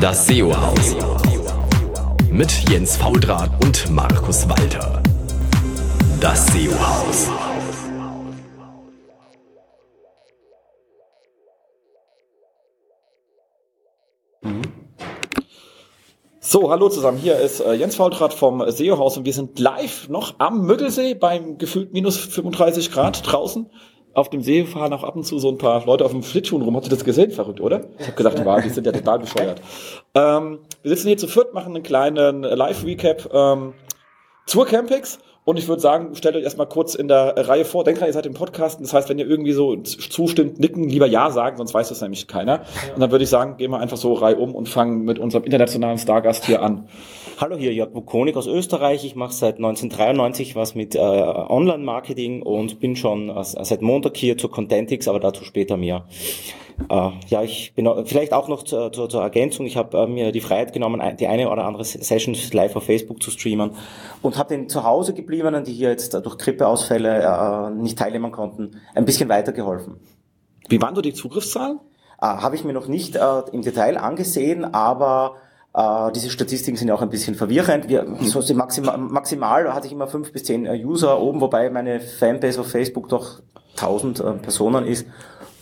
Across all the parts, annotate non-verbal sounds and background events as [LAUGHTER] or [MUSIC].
Das SEO-Haus. Mit Jens Faudrat und Markus Walter. Das SEO-Haus. So, hallo zusammen. Hier ist äh, Jens Faultrat vom SEO-Haus und wir sind live noch am Müggelsee beim gefühlt minus 35 Grad draußen. Auf dem See fahren auch ab und zu so ein paar Leute auf dem Schlittschuhen rum. Habt ihr das gesehen? Verrückt, oder? Ich habe gedacht, wow, die sind ja total bescheuert. Ähm, wir sitzen hier zu viert, machen einen kleinen Live-Recap ähm, zur Campix und ich würde sagen, stellt euch erstmal kurz in der Reihe vor. Denkt dran, ihr seid im Podcast. Das heißt, wenn ihr irgendwie so zustimmt, nicken, lieber Ja sagen, sonst weiß das nämlich keiner. Und dann würde ich sagen, gehen wir einfach so Reihe um und fangen mit unserem internationalen Stargast hier an. Hallo, hier Jörg Bukonik aus Österreich. Ich mache seit 1993 was mit äh, Online-Marketing und bin schon äh, seit Montag hier zu Contentix, aber dazu später mehr. Äh, ja, ich bin vielleicht auch noch zur, zur, zur Ergänzung. Ich habe äh, mir die Freiheit genommen, die eine oder andere Session live auf Facebook zu streamen und habe den zu Hause gebliebenen, die hier jetzt durch Grippeausfälle äh, nicht teilnehmen konnten, ein bisschen weitergeholfen. Wie waren so die Zugriffszahlen? Äh, habe ich mir noch nicht äh, im Detail angesehen, aber äh, diese Statistiken sind ja auch ein bisschen verwirrend. Wir, so maximal, maximal hatte ich immer fünf bis zehn User oben, wobei meine Fanbase auf Facebook doch 1000 äh, Personen ist.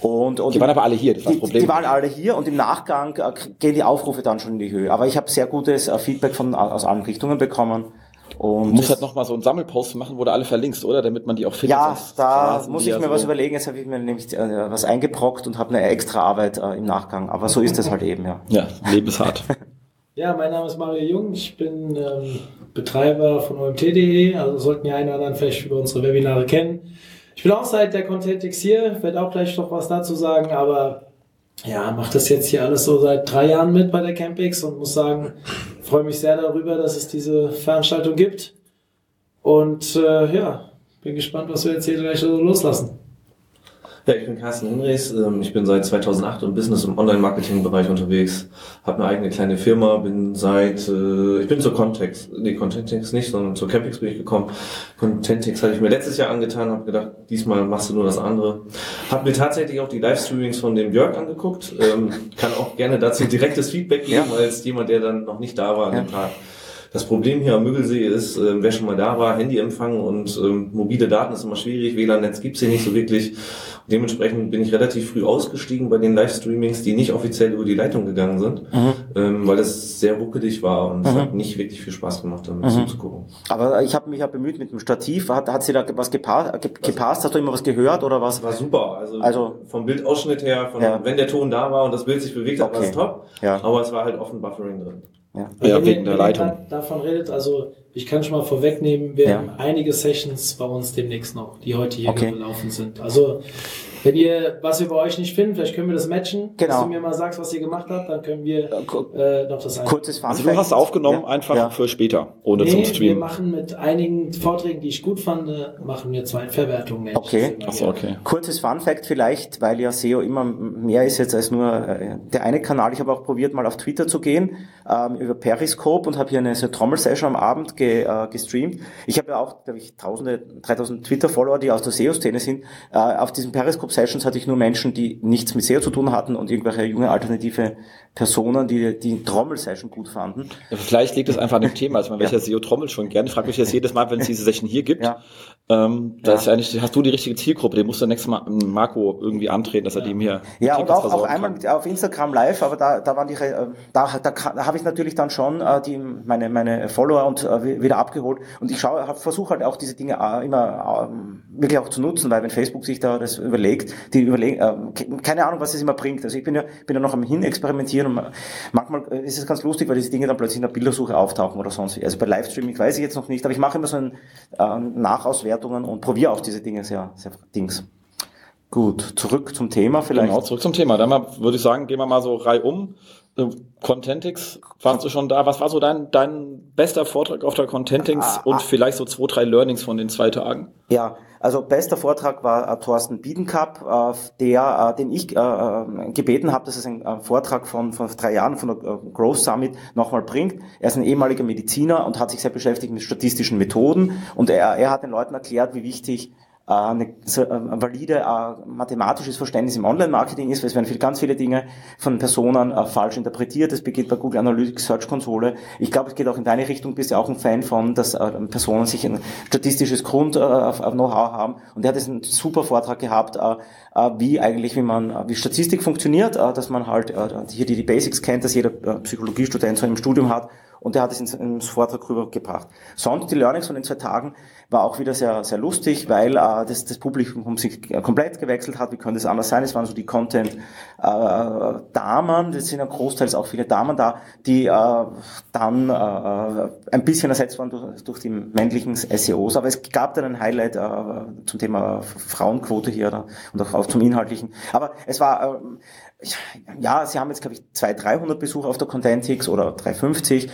Und, und die waren aber alle hier, das war das Problem. Die, die waren alle hier und im Nachgang äh, gehen die Aufrufe dann schon in die Höhe. Aber ich habe sehr gutes äh, Feedback von, aus allen Richtungen bekommen. Und du musst halt nochmal so einen Sammelpost machen, wo du alle verlinkst, oder? Damit man die auch findet. Ja, da muss ich mir so was überlegen. Jetzt habe ich mir nämlich äh, was eingebrockt und habe eine extra Arbeit äh, im Nachgang. Aber so ist es halt eben, ja. Ja, Leben ist hart. [LAUGHS] ja, mein Name ist Mario Jung. Ich bin ähm, Betreiber von OMT.de. Also sollten die einen oder anderen vielleicht über unsere Webinare kennen. Ich bin auch seit der Contentix hier, werde auch gleich noch was dazu sagen, aber ja, mache das jetzt hier alles so seit drei Jahren mit bei der Campix und muss sagen, freue mich sehr darüber, dass es diese Veranstaltung gibt. Und äh, ja, bin gespannt, was wir jetzt hier gleich so loslassen. Ja, ich bin Carsten Hinrichs. Ähm, ich bin seit 2008 im Business- und Online-Marketing-Bereich unterwegs. Habe eine eigene kleine Firma. Bin seit, äh, ich bin zur Context, nee, Contentix nicht, sondern zur Campix bin ich gekommen. Contentix hatte ich mir letztes Jahr angetan, habe gedacht, diesmal machst du nur das andere. Habe mir tatsächlich auch die Livestreamings von dem Jörg angeguckt. Ähm, kann auch gerne dazu direktes Feedback geben, ja. als jemand, der dann noch nicht da war an dem Tag. Das Problem hier am Müggelsee ist, äh, wer schon mal da war, Handyempfang und ähm, mobile Daten ist immer schwierig, WLAN-Netz gibt's hier nicht so wirklich. Dementsprechend bin ich relativ früh ausgestiegen bei den Livestreamings, die nicht offiziell über die Leitung gegangen sind, mhm. ähm, weil es sehr ruckelig war und mhm. es hat nicht wirklich viel Spaß gemacht, damit mhm. zuzugucken. Aber ich habe mich ja bemüht mit dem Stativ. Hat, hat sie da was gepasst, gepasst? Hast du immer was gehört oder was? War super. Also, also vom Bildausschnitt her, von, ja. wenn der Ton da war und das Bild sich bewegt hat, okay. war es top. Ja. Aber es war halt offen Buffering drin. Ja, ja wegen der Leitung. davon redet, also ich kann schon mal vorwegnehmen, wir ja. haben einige Sessions bei uns demnächst noch, die heute hier okay. gelaufen sind. Also wenn ihr was über euch nicht finden, vielleicht können wir das matchen. Genau. Dass du mir mal sagst, was ihr gemacht habt, dann können wir äh, noch das Kurzes Also du hast aufgenommen ja. einfach ja. für später, ohne nee, zum Stream. wir machen mit einigen Vorträgen, die ich gut fand, machen wir zwei Verwertungen. Okay. Achso, okay. Kurzes Fun Fact vielleicht, weil ja SEO immer mehr ist jetzt als nur äh, der eine Kanal. Ich habe auch probiert, mal auf Twitter zu gehen ähm, über Periscope und habe hier eine so Trommel-Session am Abend ge, äh, gestreamt. Ich habe ja auch, glaube ich, tausende, 3000 Twitter-Follower, die aus der SEO-Szene sind. Äh, auf diesem Periscope Sessions hatte ich nur Menschen, die nichts mit SEO zu tun hatten und irgendwelche junge alternative Personen, die die Trommel-Session gut fanden. Ja, vielleicht liegt es einfach an dem Thema. Also man ja. welcher SEO-Trommel schon gerne. Ich frage mich jetzt jedes Mal, wenn es diese Session hier gibt. Ja. Ähm, da ja. ist eigentlich, hast du die richtige Zielgruppe, den musst du nächstes Mal Marco irgendwie antreten, dass er dem hier. Ja, und auch, auch einmal kann. auf Instagram live, aber da, da waren die, äh, da, da, da habe ich natürlich dann schon äh, die, meine, meine Follower und äh, wieder abgeholt. Und ich schaue, versuche halt auch diese Dinge äh, immer äh, wirklich auch zu nutzen, weil wenn Facebook sich da das überlegt, die überlegen, keine Ahnung, was es immer bringt. Also ich bin ja, bin ja noch am hin experimentieren und manchmal ist es ganz lustig, weil diese Dinge dann plötzlich in der Bildersuche auftauchen oder sonst wie. Also bei Livestreaming weiß ich jetzt noch nicht, aber ich mache immer so ein äh, Nachauswertungen und probiere auch diese Dinge sehr, sehr Dings. Gut, zurück zum Thema vielleicht. Genau, zurück zum Thema. Dann mal, würde ich sagen, gehen wir mal so reihum. Äh, Contentix, warst du schon da? Was war so dein, dein bester Vortrag auf der Contentix ah, und ah, vielleicht so zwei, drei Learnings von den zwei Tagen? Ja, also bester Vortrag war äh, Thorsten Biedenkap, äh, der, äh, den ich äh, äh gebeten habe, dass es ein äh, Vortrag von, von drei Jahren von der Growth Summit nochmal bringt. Er ist ein ehemaliger Mediziner und hat sich sehr beschäftigt mit statistischen Methoden und er, er hat den Leuten erklärt, wie wichtig eine, so, äh, ein valide äh, mathematisches Verständnis im Online-Marketing ist, weil es werden viel, ganz viele Dinge von Personen äh, falsch interpretiert. Das begeht bei Google Analytics Search Konsole. Ich glaube, es geht auch in deine Richtung, bist ja auch ein Fan von, dass äh, Personen sich ein statistisches Grund äh, auf, Know-how haben. Und er hat einen super Vortrag gehabt, äh, äh, wie eigentlich, wie man, äh, wie Statistik funktioniert, äh, dass man halt äh, hier die, Basics kennt, dass jeder äh, Psychologiestudent so im Studium hat und der hat es ins, ins Vortrag rübergebracht. Sonst die Learnings von den zwei Tagen war auch wieder sehr, sehr lustig, weil äh, das, das Publikum sich äh, komplett gewechselt hat. Wie könnte es anders sein? Es waren so die Content-Damen, äh, das sind ja großteils auch viele Damen da, die äh, dann äh, ein bisschen ersetzt waren durch, durch die männlichen SEOs. Aber es gab dann ein Highlight äh, zum Thema Frauenquote hier da, und auch, auch zum Inhaltlichen. Aber es war... Äh, ja, sie haben jetzt, glaube ich, 200, 300 Besucher auf der Contentix oder 350. Äh,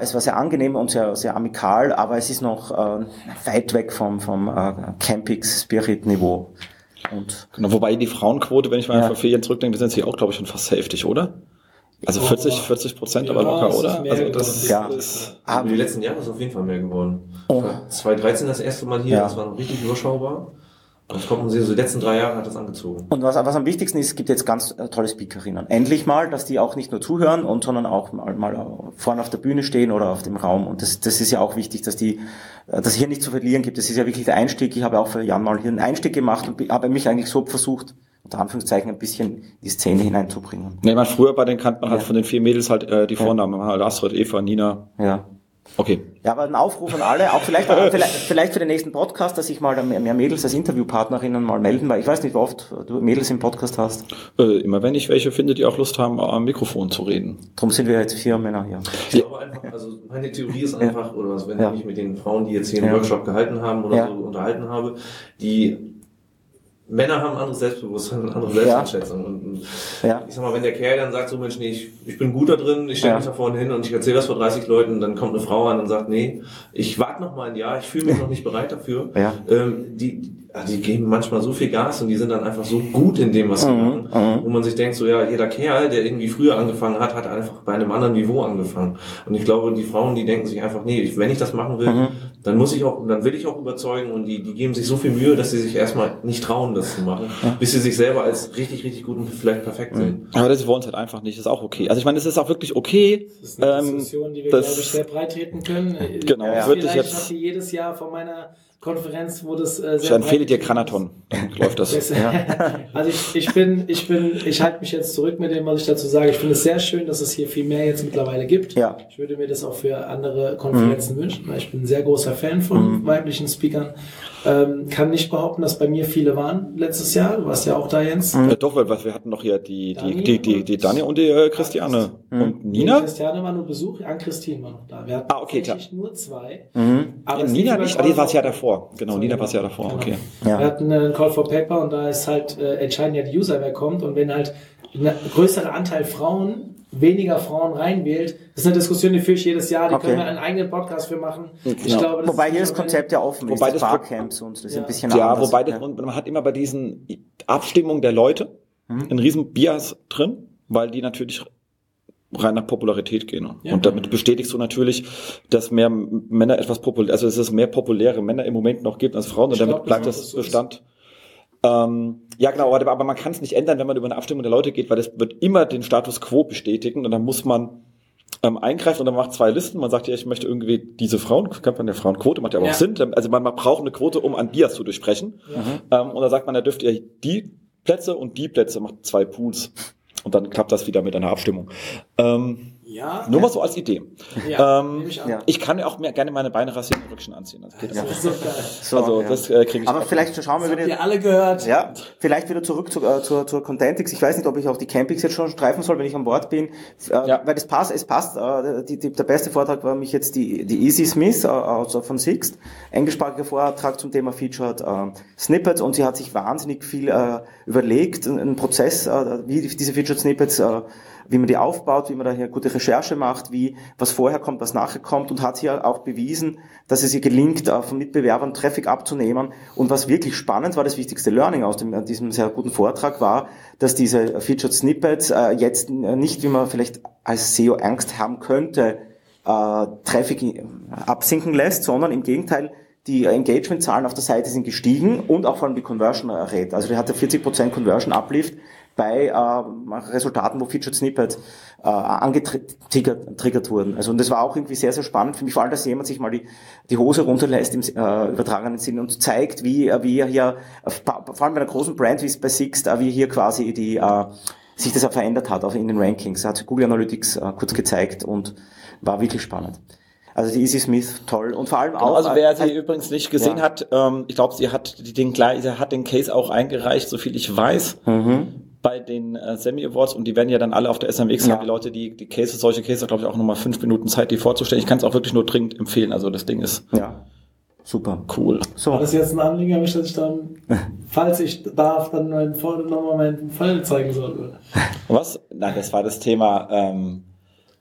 es war sehr angenehm und sehr, sehr amikal, aber es ist noch äh, weit weg vom, vom äh, Campix-Spirit-Niveau. Und genau, wobei die Frauenquote, wenn ich mal ja. vor vier Jahren zurückdenke, sind sie auch, glaube ich, schon fast heftig, oder? Also 40, 40 Prozent aber locker, oder? Also das ja. ist aber die letzten Jahre ist auf jeden Fall mehr geworden. Oh. 2013 das erste Mal hier, ja. das war noch richtig überschaubar. Das kommt uns so die letzten drei Jahre hat das angezogen. Und was, was am wichtigsten ist, es gibt jetzt ganz äh, tolle Speakerinnen. Endlich mal, dass die auch nicht nur zuhören und sondern auch mal, mal vorne auf der Bühne stehen oder auf dem Raum. Und das, das ist ja auch wichtig, dass die, äh, dass hier nicht zu verlieren gibt. Das ist ja wirklich der Einstieg. Ich habe auch für Jan mal hier einen Einstieg gemacht und habe mich eigentlich so versucht, unter Anführungszeichen ein bisschen in die Szene hineinzubringen. Nee, man früher bei den kannte man halt ja. von den vier Mädels halt äh, die Vornamen, ja. halt Astrid, Eva, Nina. Ja. Okay. Ja, aber ein Aufruf an alle, auch vielleicht, vielleicht, vielleicht für den nächsten Podcast, dass sich mal mehr Mädels als Interviewpartnerinnen mal melden, weil ich weiß nicht, wie oft du Mädels im Podcast hast. Äh, immer wenn ich welche finde, die auch Lust haben, am Mikrofon zu reden. Darum sind wir jetzt vier Männer hier. Ich glaube einfach, also meine Theorie ist einfach, ja. oder was, wenn ja. ich mich mit den Frauen, die jetzt hier einen ja. Workshop gehalten haben oder so unterhalten habe, die Männer haben ein anderes Selbstbewusstsein und andere Selbsteinschätzung. Ja. Und ja. ich sag mal, wenn der Kerl dann sagt, so Mensch, nee, ich, ich bin gut da drin, ich stelle ja. mich da vorne hin und ich erzähle das vor 30 Leuten, dann kommt eine Frau an und sagt, nee, ich warte noch mal ein Jahr, ich fühle mich noch nicht bereit dafür. Ja. Ähm, die, die geben manchmal so viel Gas und die sind dann einfach so gut in dem, was sie mhm, machen, mhm. wo man sich denkt, so ja, jeder Kerl, der irgendwie früher angefangen hat, hat einfach bei einem anderen Niveau angefangen. Und ich glaube, die Frauen, die denken sich einfach, nee, wenn ich das machen will, mhm. dann muss ich auch, dann will ich auch überzeugen und die, die geben sich so viel Mühe, dass sie sich erstmal nicht trauen, das zu machen, ja. bis sie sich selber als richtig, richtig gut und vielleicht perfekt sehen. Aber das wollen es halt einfach nicht, das ist auch okay. Also ich meine, es ist auch wirklich okay. Das ist eine ähm, Diskussion, die wir, glaube ich, sehr breit treten können. Genau, ja, würde ich jetzt. jedes Jahr von meiner Konferenz, wo das äh, sehr. Ich empfehle dir Granaton, dann läuft das. [LAUGHS] ja. [LAUGHS] Also ich, ich bin, ich bin, ich halte mich jetzt zurück mit dem, was ich dazu sage. Ich finde es sehr schön, dass es hier viel mehr jetzt mittlerweile gibt. Ja. Ich würde mir das auch für andere Konferenzen mhm. wünschen, weil ich bin ein sehr großer Fan von mhm. weiblichen Speakern. Ähm, kann nicht behaupten, dass bei mir viele waren letztes Jahr. Du warst ja auch da, Jens. Mhm. Ja, doch, weil wir hatten noch hier die, die, die, die, die Dani und die äh, Christiane. Mhm. Und Nina? Die Christiane war nur Besuch, an Christine war noch da. Wir hatten ah, okay, klar. nur zwei. Mhm. Aber ja, Nina nicht, aber die war es ja davor. Genau, Nina war es ja davor. Genau. Okay. Ja. Wir hatten einen Call for Paper und da ist halt äh, entscheidend ja die User, wer kommt. Und wenn halt ein größerer Anteil Frauen weniger Frauen reinwählt. Das ist eine Diskussion, die führe ich jedes Jahr. Die okay. können wir einen eigenen Podcast für machen. Genau. Ich glaube, wobei hier das Konzept ja offen wobei ist, das Barcamps und das ja. ist ein bisschen ja, anders. Wobei ja, wobei man hat immer bei diesen Abstimmungen der Leute mhm. einen riesen Bias drin, weil die natürlich rein nach Popularität gehen. Ja. Und damit bestätigst du natürlich, dass mehr Männer etwas populär, also dass es mehr populäre Männer im Moment noch gibt als Frauen und ich damit glaub, bleibt das, das Bestand. Ähm, ja, genau, aber, man kann es nicht ändern, wenn man über eine Abstimmung der Leute geht, weil das wird immer den Status quo bestätigen und dann muss man ähm, eingreifen und dann macht zwei Listen. Man sagt ja, ich möchte irgendwie diese Frauen, kennt man der Frauenquote, macht ja auch ja. Sinn. Also man, man braucht eine Quote, um an Bias zu durchsprechen. Ja. Ähm, und dann sagt man, da dürft ihr die Plätze und die Plätze, macht zwei Pools. Und dann klappt das wieder mit einer Abstimmung. Ähm, ja. Nur mal so als Idee. Ja, ähm, ich, ich, kann ja auch mehr, gerne meine Beine rasieren und Rückchen anziehen. Das geht ja. so so, also ja. das äh, kriege ich. Aber vielleicht schauen wir wieder. alle gehört. Ja, vielleicht wieder zurück zu, äh, zur, zur Contentix. Ich weiß nicht, ob ich auch die Campings jetzt schon streifen soll, wenn ich an Bord bin. Äh, ja. Weil das passt, es passt. Äh, die, die, der beste Vortrag war mich jetzt die, die Easy Smith äh, also von Sixt. Englischsprachiger Vortrag zum Thema Featured äh, Snippets und sie hat sich wahnsinnig viel äh, überlegt, einen Prozess, äh, wie diese Featured Snippets äh, wie man die aufbaut, wie man da hier gute Recherche macht, wie was vorher kommt, was nachher kommt und hat hier auch bewiesen, dass es ihr gelingt, äh, von Mitbewerbern Traffic abzunehmen. Und was wirklich spannend war, das wichtigste Learning aus dem, diesem sehr guten Vortrag war, dass diese Featured Snippets äh, jetzt nicht, wie man vielleicht als SEO Angst haben könnte, äh, Traffic absinken lässt, sondern im Gegenteil die Engagement-Zahlen auf der Seite sind gestiegen und auch vor allem die Conversion Rate. Also die hatte 40% Conversion Uplift bei äh, Resultaten, wo Featured Snippet äh, angetriggert wurden. Also und das war auch irgendwie sehr, sehr spannend für mich, vor allem, dass jemand sich mal die, die Hose runterlässt im äh, übertragenen Sinne und zeigt, wie, äh, wie er hier, äh, vor allem bei einer großen Brand wie es bei Sixt, äh, wie hier quasi die äh, sich das auch verändert hat, auch in den Rankings. Hat Google Analytics äh, kurz gezeigt und war wirklich spannend. Also die Easy Smith toll und vor allem genau, auch. also wer sie übrigens nicht gesehen ja. hat, ähm, ich glaube, sie hat den sie hat den Case auch eingereicht, so viel ich weiß. Mhm. Bei den äh, Semi Awards und die werden ja dann alle auf der SMX ja. haben die Leute, die die Cases, solche Cases, glaube ich, auch nochmal fünf Minuten Zeit, die vorzustellen. Ich kann es auch wirklich nur dringend empfehlen. Also das Ding ist ja. Super. Cool. So. War das jetzt ein Anliegen, dass ich dann, [LAUGHS] falls ich darf, dann meinen nochmal meinen Fall zeigen soll? Was? Nein, das war das Thema, ähm,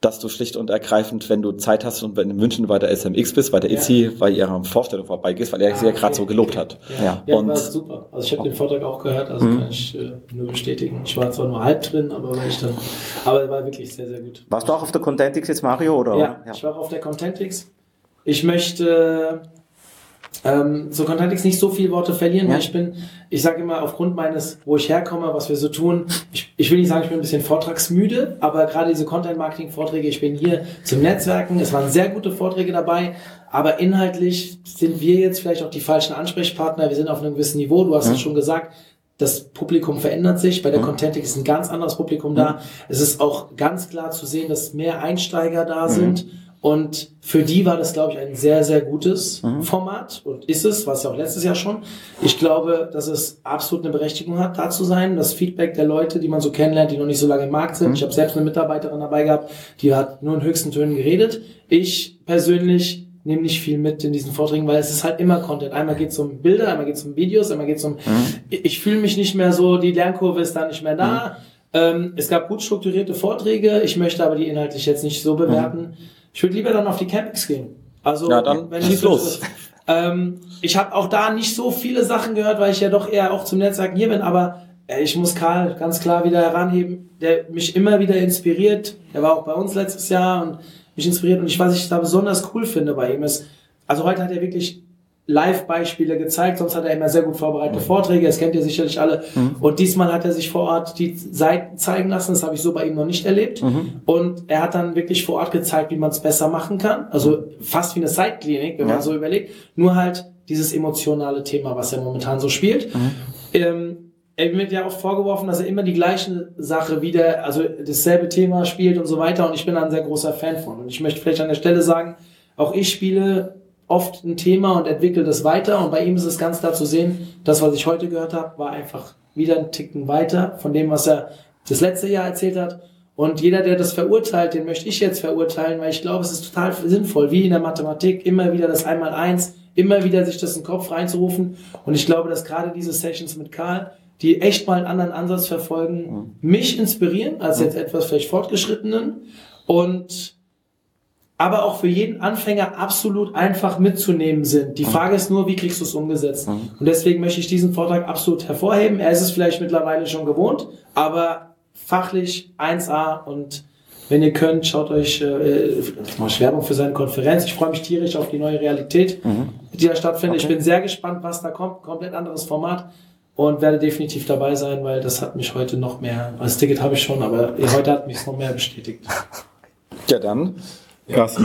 dass du schlicht und ergreifend, wenn du Zeit hast und in München bei der SMX bist, bei der EC, ja. bei ihrer Vorstellung vorbeigehst, weil er ah, sie ja gerade so gelobt hat. Ja, ja. und war super. Also ich habe den Vortrag auch gehört, also mhm. kann ich äh, nur bestätigen. Ich war zwar nur halb drin, aber war ich dann, aber war wirklich sehr, sehr gut. Warst du auch auf der Contentix jetzt, Mario, oder? Ja, ja. ich war auch auf der Contentix. Ich möchte ähm, so Contentix nicht so viele Worte verlieren, ja. weil ich bin, ich sage immer, aufgrund meines, wo ich herkomme, was wir so tun, ich, ich will nicht sagen, ich bin ein bisschen vortragsmüde, aber gerade diese Content-Marketing-Vorträge, ich bin hier zum Netzwerken, es waren sehr gute Vorträge dabei, aber inhaltlich sind wir jetzt vielleicht auch die falschen Ansprechpartner, wir sind auf einem gewissen Niveau, du hast es schon gesagt, das Publikum verändert sich. Bei der mhm. Contentix ist ein ganz anderes Publikum da. Es ist auch ganz klar zu sehen, dass mehr Einsteiger da mhm. Und für die war das, glaube ich, ein sehr, sehr gutes mhm. Format und ist es, was ja auch letztes Jahr schon. Ich glaube, dass es absolut eine Berechtigung hat, da zu sein. Das Feedback der Leute, die man so kennenlernt, die noch nicht so lange im Markt sind. Mhm. Ich habe selbst eine Mitarbeiterin dabei gehabt, die hat nur in höchsten Tönen geredet. Ich persönlich nehme nicht viel mit in diesen Vorträgen, weil es ist halt immer Content. Einmal geht es um Bilder, einmal geht es um Videos, einmal geht es um... Mhm. Ich fühle mich nicht mehr so, die Lernkurve ist da nicht mehr da. Mhm. Ähm, es gab gut strukturierte Vorträge, ich möchte aber die inhaltlich jetzt nicht so bewerten. Ich würde lieber dann auf die Campings gehen. Also, ja, dann wenn schieß los. Ähm, ich habe auch da nicht so viele Sachen gehört, weil ich ja doch eher auch zum Netzwerken hier bin, aber äh, ich muss Karl ganz klar wieder heranheben, der mich immer wieder inspiriert. Der war auch bei uns letztes Jahr und mich inspiriert. Und ich, was ich da besonders cool finde bei ihm ist, also heute hat er wirklich Live-Beispiele gezeigt, sonst hat er immer sehr gut vorbereitete mhm. Vorträge, das kennt ihr sicherlich alle. Mhm. Und diesmal hat er sich vor Ort die Seiten zeigen lassen, das habe ich so bei ihm noch nicht erlebt. Mhm. Und er hat dann wirklich vor Ort gezeigt, wie man es besser machen kann. Also fast wie eine Seitklinik, wenn ja. man so überlegt. Nur halt dieses emotionale Thema, was er momentan so spielt. Mhm. Ähm, er wird ja auch vorgeworfen, dass er immer die gleiche Sache wieder, also dasselbe Thema spielt und so weiter. Und ich bin da ein sehr großer Fan von. Und ich möchte vielleicht an der Stelle sagen, auch ich spiele oft ein Thema und entwickelt es weiter. Und bei ihm ist es ganz klar zu sehen, das, was ich heute gehört habe, war einfach wieder ein Ticken weiter von dem, was er das letzte Jahr erzählt hat. Und jeder, der das verurteilt, den möchte ich jetzt verurteilen, weil ich glaube, es ist total sinnvoll, wie in der Mathematik, immer wieder das Einmal-Eins, immer wieder sich das in den Kopf reinzurufen. Und ich glaube, dass gerade diese Sessions mit Karl, die echt mal einen anderen Ansatz verfolgen, mich inspirieren, als jetzt etwas vielleicht fortgeschrittenen. Und aber auch für jeden Anfänger absolut einfach mitzunehmen sind. Die Frage ist nur, wie kriegst du es umgesetzt? Mhm. Und deswegen möchte ich diesen Vortrag absolut hervorheben. Er ist es vielleicht mittlerweile schon gewohnt, aber fachlich 1A und wenn ihr könnt, schaut euch äh, mal Werbung für seine Konferenz. Ich freue mich tierisch auf die neue Realität, mhm. die da stattfindet. Okay. Ich bin sehr gespannt, was da kommt. Komplett anderes Format und werde definitiv dabei sein, weil das hat mich heute noch mehr, als Ticket habe ich schon, aber heute hat mich es noch mehr bestätigt. Ja, dann Krass.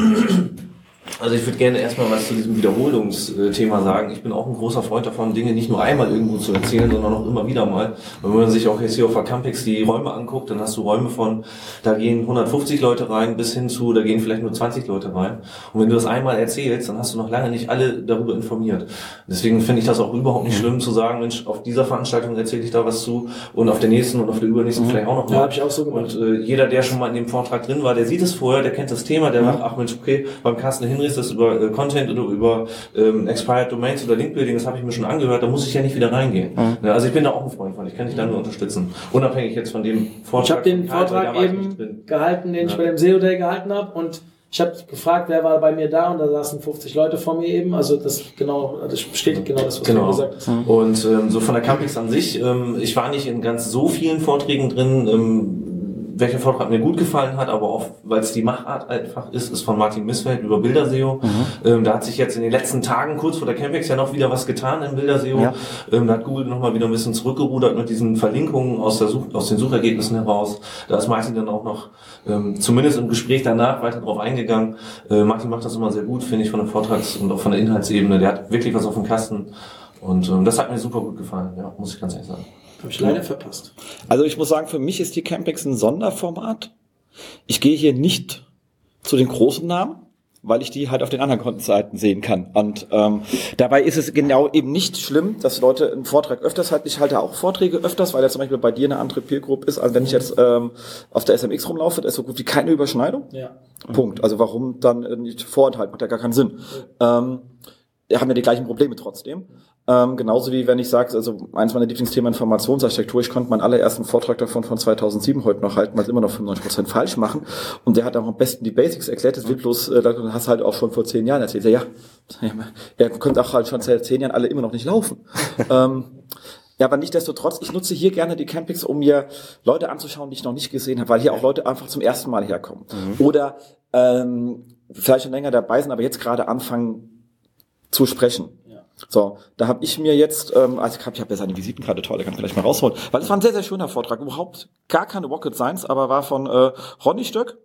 Also ich würde gerne erstmal was zu diesem Wiederholungsthema sagen. Ich bin auch ein großer Freund davon, Dinge nicht nur einmal irgendwo zu erzählen, sondern auch immer wieder mal. Und wenn man sich auch jetzt hier auf der Campix die Räume anguckt, dann hast du Räume von, da gehen 150 Leute rein, bis hin zu, da gehen vielleicht nur 20 Leute rein. Und wenn du das einmal erzählst, dann hast du noch lange nicht alle darüber informiert. Deswegen finde ich das auch überhaupt nicht schlimm zu sagen, Mensch, auf dieser Veranstaltung erzähle ich da was zu und auf der nächsten und auf der übernächsten mhm. vielleicht auch noch mal. Ja, habe ich auch so gemacht. Und äh, jeder, der schon mal in dem Vortrag drin war, der sieht es vorher, der kennt das Thema, der mhm. sagt, ach Mensch, okay, beim Carsten Hinrichs das über äh, Content oder über ähm, Expired Domains oder Linkbuilding, das habe ich mir schon angehört, da muss ich ja nicht wieder reingehen. Mhm. Ja, also ich bin da auch ein Freund von, ich kann dich da nur unterstützen. Unabhängig jetzt von dem Vortrag. Ich habe den Vortrag eben gehalten, den ja. ich bei dem SEO Day gehalten habe und ich habe gefragt, wer war bei mir da und da saßen 50 Leute vor mir eben. Also das genau, das bestätigt genau das, was genau. du gesagt hast. Und ähm, so von der Campix an sich, ähm, ich war nicht in ganz so vielen Vorträgen drin. Ähm, welcher Vortrag mir gut gefallen hat, aber auch, weil es die Machart einfach ist, ist von Martin Missfeld über Bilderseo. Mhm. Ähm, da hat sich jetzt in den letzten Tagen, kurz vor der Campix, ja noch wieder was getan im Bilderseo. Ja. Ähm, da hat Google nochmal wieder ein bisschen zurückgerudert mit diesen Verlinkungen aus, der Such aus den Suchergebnissen heraus. Da ist Martin dann auch noch, ähm, zumindest im Gespräch danach, weiter drauf eingegangen. Äh, Martin macht das immer sehr gut, finde ich, von der Vortrags- und auch von der Inhaltsebene. Der hat wirklich was auf dem Kasten. Und ähm, das hat mir super gut gefallen, ja, muss ich ganz ehrlich sagen. Habe ich leider verpasst. Also ich muss sagen, für mich ist die Campix ein Sonderformat. Ich gehe hier nicht zu den großen Namen, weil ich die halt auf den anderen Seiten sehen kann. Und ähm, dabei ist es genau eben nicht schlimm, dass Leute einen Vortrag öfters halten. Ich halte auch Vorträge öfters, weil ja zum Beispiel bei dir eine andere Peer Group ist, als wenn ich jetzt ähm, auf der SMX rumlaufe, da ist so gut wie keine Überschneidung. Ja. Punkt. Also warum dann äh, nicht vorenthalten? Macht ja gar keinen Sinn. Ähm, haben ja die gleichen Probleme trotzdem. Ähm, genauso wie wenn ich sage, also eins meiner Lieblingsthemen Informationsarchitektur, ich konnte meinen allerersten Vortrag davon von 2007 heute noch halten, weil es immer noch 95% falsch machen. Und der hat auch am besten die Basics erklärt. Das wird bloß, äh, das hast halt auch schon vor zehn Jahren erzählt. Ja, ja, er könnte auch halt schon seit zehn Jahren alle immer noch nicht laufen. [LAUGHS] ähm, ja, aber nichtsdestotrotz, ich nutze hier gerne die Campings, um mir Leute anzuschauen, die ich noch nicht gesehen habe, weil hier auch Leute einfach zum ersten Mal herkommen. Oder ähm, vielleicht schon länger dabei sind, aber jetzt gerade anfangen zu sprechen. So, da habe ich mir jetzt, ähm, also ich habe hab ja seine Visitenkarte toll, da kann ich vielleicht mal rausholen, weil es war ein sehr, sehr schöner Vortrag, überhaupt gar keine Rocket Science, aber war von äh, Ronny Stöck,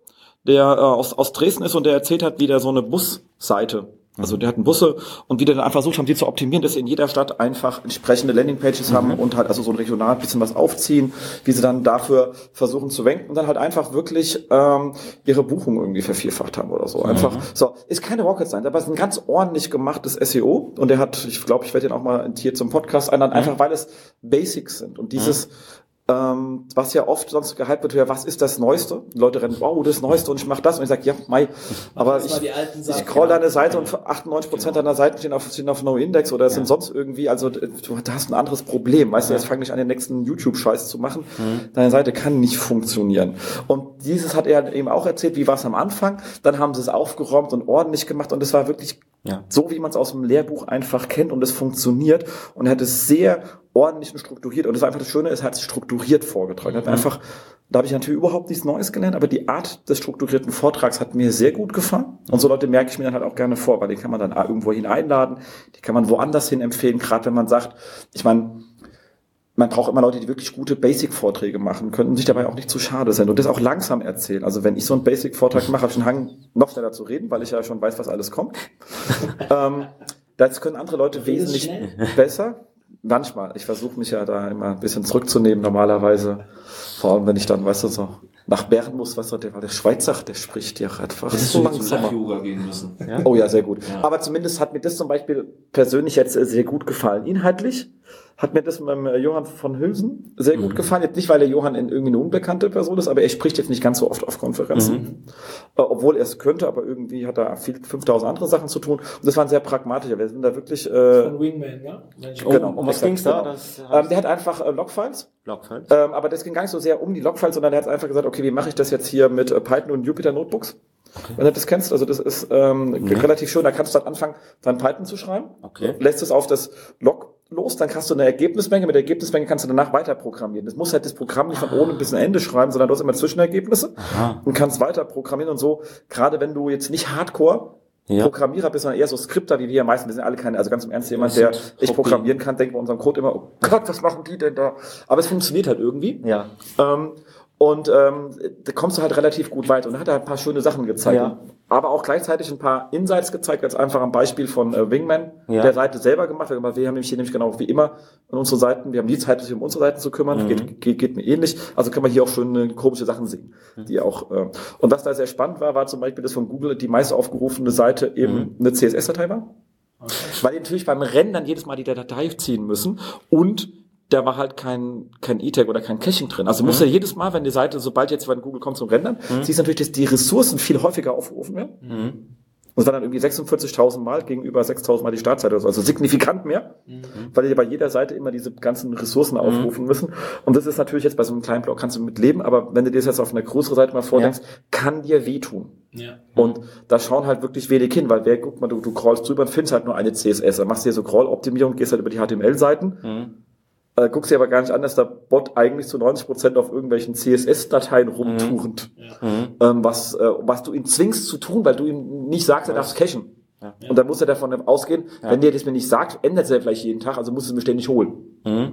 der äh, aus, aus Dresden ist und der erzählt hat, wie der so eine Busseite also der hat einen Busse und wie der dann einfach versucht haben, die zu optimieren, dass sie in jeder Stadt einfach entsprechende Landingpages haben und halt also so ein regional bisschen was aufziehen, wie sie dann dafür versuchen zu wenken und dann halt einfach wirklich ähm, ihre Buchung irgendwie vervierfacht haben oder so. Einfach so ist keine Rocket Science, aber es ist ein ganz ordentlich gemachtes SEO und der hat, ich glaube, ich werde den auch mal hier zum Podcast einladen, einfach weil es Basics sind und dieses ähm, was ja oft sonst gehypt wird, ja, was ist das Neueste? Die Leute rennen, wow, das Neueste und ich mache das. Und ich sage, ja, Mai, aber das ich, ich scroll ja. deine Seite und 98 Prozent deiner Seiten stehen auf, stehen auf No Index oder sind sonst irgendwie, also du da hast ein anderes Problem, weißt du, jetzt fang nicht an, den nächsten YouTube-Scheiß zu machen, deine Seite kann nicht funktionieren. Und dieses hat er eben auch erzählt, wie war es am Anfang, dann haben sie es aufgeräumt und ordentlich gemacht und es war wirklich Ja. so, wie man es aus dem Lehrbuch einfach kennt und es funktioniert und er hat es sehr ordentlich und strukturiert und das war einfach das Schöne, es hat es strukturiert vorgetragen. Er Hat einfach, da habe ich natürlich überhaupt nichts Neues gelernt, aber die Art des strukturierten Vortrags hat mir sehr gut gefallen und so Leute merke ich mir dann halt auch gerne vor, weil die kann man dann irgendwo hin einladen, die kann man woanders hin empfehlen, gerade wenn man sagt, ich meine, man braucht immer Leute, die wirklich gute Basic-Vorträge machen können und sich dabei auch nicht zu schade sind und das auch langsam erzählen. Also wenn ich so einen Basic-Vortrag mache, habe ich einen Hang, noch schneller zu reden, weil ich ja schon weiß, was alles kommt. [LAUGHS] ähm, das können andere Leute wesentlich besser. Manchmal. Ich versuche mich ja da immer ein bisschen zurückzunehmen normalerweise. Vor allem, wenn ich dann, weißt du, so nach Bern muss, weißt du, der, der Schweizer, der spricht ja einfach Hättest so du zum langsamer. Yoga gehen müssen. Oh ja, sehr gut. Ja. Aber zumindest hat mir das zum Beispiel persönlich jetzt sehr gut gefallen. Inhaltlich hat mir das mit dem äh, Johann von Hülsen sehr Mhm. gut gefallen. Jetzt nicht, weil der Johann in irgendwie eine unbekannte Person ist, aber er spricht jetzt nicht ganz so oft auf Konferenzen. Mhm. Äh, obwohl er es könnte, aber irgendwie hat er viel, 5000 andere Sachen zu tun. Und das war ein sehr pragmatischer. Wir sind da wirklich... Äh, Von Wingman, ja? Mensch, Oh, genau, um was exakt, ging's da? genau. Das ähm, der hat einfach äh, Logfiles Logfiles. ähm, aber das ging gar nicht so sehr um die Logfiles, sondern er hat einfach gesagt, okay, wie mache ich das jetzt hier mit äh, Python und Jupyter Notebooks? Wenn du das kennst, also das ist ähm, relativ schön, da kannst du dann anfangen, dann Python zu schreiben, Okay. lässt es auf das Log los, dann hast du eine Ergebnismenge, mit der Ergebnismenge kannst du danach weiter programmieren. Das muss halt das Programm nicht von oben bis zum Ende schreiben, sondern du hast immer Zwischenergebnisse und kannst weiter programmieren und so, gerade wenn du jetzt nicht Hardcore Ja. Programmierer bist, sondern eher so Skripter wie wir ja meistens. Wir sind alle keine, also ganz im Ernst, jemand, der Hobby. programmieren kann, denkt bei unserem Code immer, oh Gott, was machen die denn da? Aber es funktioniert halt irgendwie. Ja. Ähm, und ähm, da kommst du halt relativ gut weit. Und hat er ein paar schöne Sachen gezeigt. Ja. Aber auch gleichzeitig ein paar Insights gezeigt, als einfach am Beispiel von äh, Wingman, Ja. der Seite selber gemacht hat. Aber wir haben nämlich hier nämlich genau wie immer an unsere Seiten, wir haben die Zeit, sich um unsere Seiten zu kümmern, Mhm. geht, geht, geht mir ähnlich. Also können wir hier auch schöne komische Sachen sehen. Mhm. Die auch, äh, und was da sehr spannend war, war zum Beispiel, dass von Google die meist aufgerufene Seite eben Mhm. eine CSS-Datei war. Weil die natürlich beim Rennen dann jedes Mal die Datei ziehen müssen und da war halt kein, kein E-Tag oder kein Caching drin. Also muss ja jedes Mal, wenn die Seite, sobald jetzt, wenn Google kommt zum Rendern, siehst du natürlich, dass die Ressourcen viel häufiger aufgerufen werden. Und es war dann irgendwie 46.000 Mal gegenüber 6.000 Mal die Startseite oder so. Also signifikant mehr, weil die bei jeder Seite immer diese ganzen Ressourcen aufrufen müssen. Und das ist natürlich jetzt bei so einem kleinen Blog kannst du mit leben, aber wenn du dir das jetzt auf einer größeren Seite mal vordenkst, kann dir wehtun. Ja. Und da schauen halt wirklich wenig hin, weil wer, guck mal, du, du crawlst drüber und findest halt nur eine CSS. Dann machst du hier so Crawl-Optimierung, gehst halt über die HTML-Seiten. Äh, guckst dir aber gar nicht an, dass der Bot eigentlich zu 90% auf irgendwelchen CSS-Dateien rumturnt. Mhm. Ähm, was, äh, was du ihn zwingst zu tun, weil du ihm nicht sagst, er darf es cachen. Ja. Und dann muss er davon ausgehen, wenn der das mir nicht sagt, ändert er vielleicht jeden Tag, also muss es mir ständig holen. Mhm.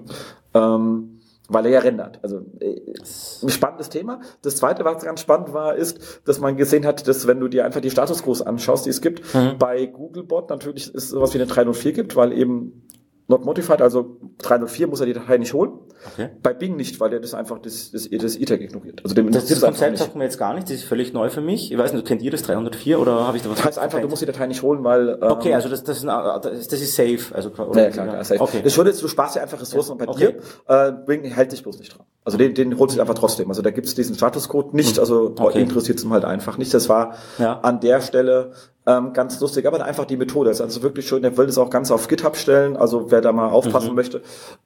Ähm, weil er ja rendert. Also äh, ein spannendes Thema. Das zweite, was ganz spannend war, ist, dass man gesehen hat, dass wenn du dir einfach die Statusquos anschaust, die es gibt, bei Googlebot natürlich ist sowas wie eine 304 gibt, weil eben not modified, also 304 muss er die Datei nicht holen. Okay. Bei Bing nicht, weil der das einfach das, das, das E-Tag ignoriert. Also dem Das, das es Konzept sagt mir jetzt gar nicht, das ist völlig neu für mich. Ich weiß nicht, kennt ihr das 304 oder habe ich da was Das heißt einfach, du musst die Datei nicht holen, weil ähm, Okay, also das, das, ist, das ist safe. Also, Ja, ja, klar, klar, safe. Okay. Das würde jetzt, du sparst ja einfach Ressourcen bei Okay. dir, äh, Bing hält dich bloß nicht dran. Also den, den holst du einfach trotzdem. Also da gibt's diesen Statuscode nicht, also Okay. interessiert es halt einfach nicht. Das war Ja. an der Stelle ähm, ganz lustig, aber einfach die Methode ist also wirklich schön. Der will das auch ganz auf GitHub stellen, also wer da mal Mhm. aufpassen möchte,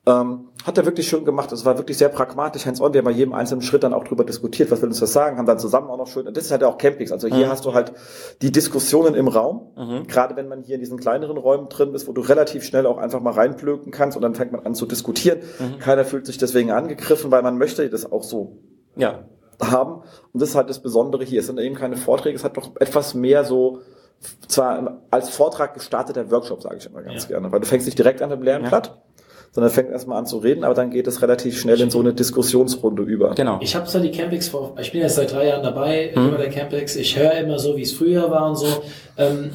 ähm, hat er wirklich schön gemacht. Es war wirklich sehr pragmatisch, hands-on. Wir haben bei jedem einzelnen Schritt dann auch drüber diskutiert, was will uns das sagen, haben dann zusammen auch noch schön. Und das ist halt auch Campings. Also Mhm. hier hast du halt die Diskussionen im Raum, gerade wenn man hier in diesen kleineren Räumen drin ist, wo du relativ schnell auch einfach mal reinplöken kannst und dann fängt man an zu diskutieren. Mhm. Keiner fühlt sich deswegen angegriffen, weil man möchte das auch so Ja. haben. Und das ist halt das Besondere hier. Es sind eben keine Vorträge, es hat doch etwas mehr so, zwar als Vortrag gestarteter Workshop, sage ich immer ganz Ja. gerne, weil du fängst nicht direkt an mit dem leeren Ja. Blatt, sondern fängst erstmal an zu reden, aber dann geht es relativ schnell in so eine Diskussionsrunde über. Genau. Ich habe zwar die Campings vor, ich bin jetzt seit drei Jahren dabei, immer der Campings, ich höre immer so, wie es früher war und so. Ähm,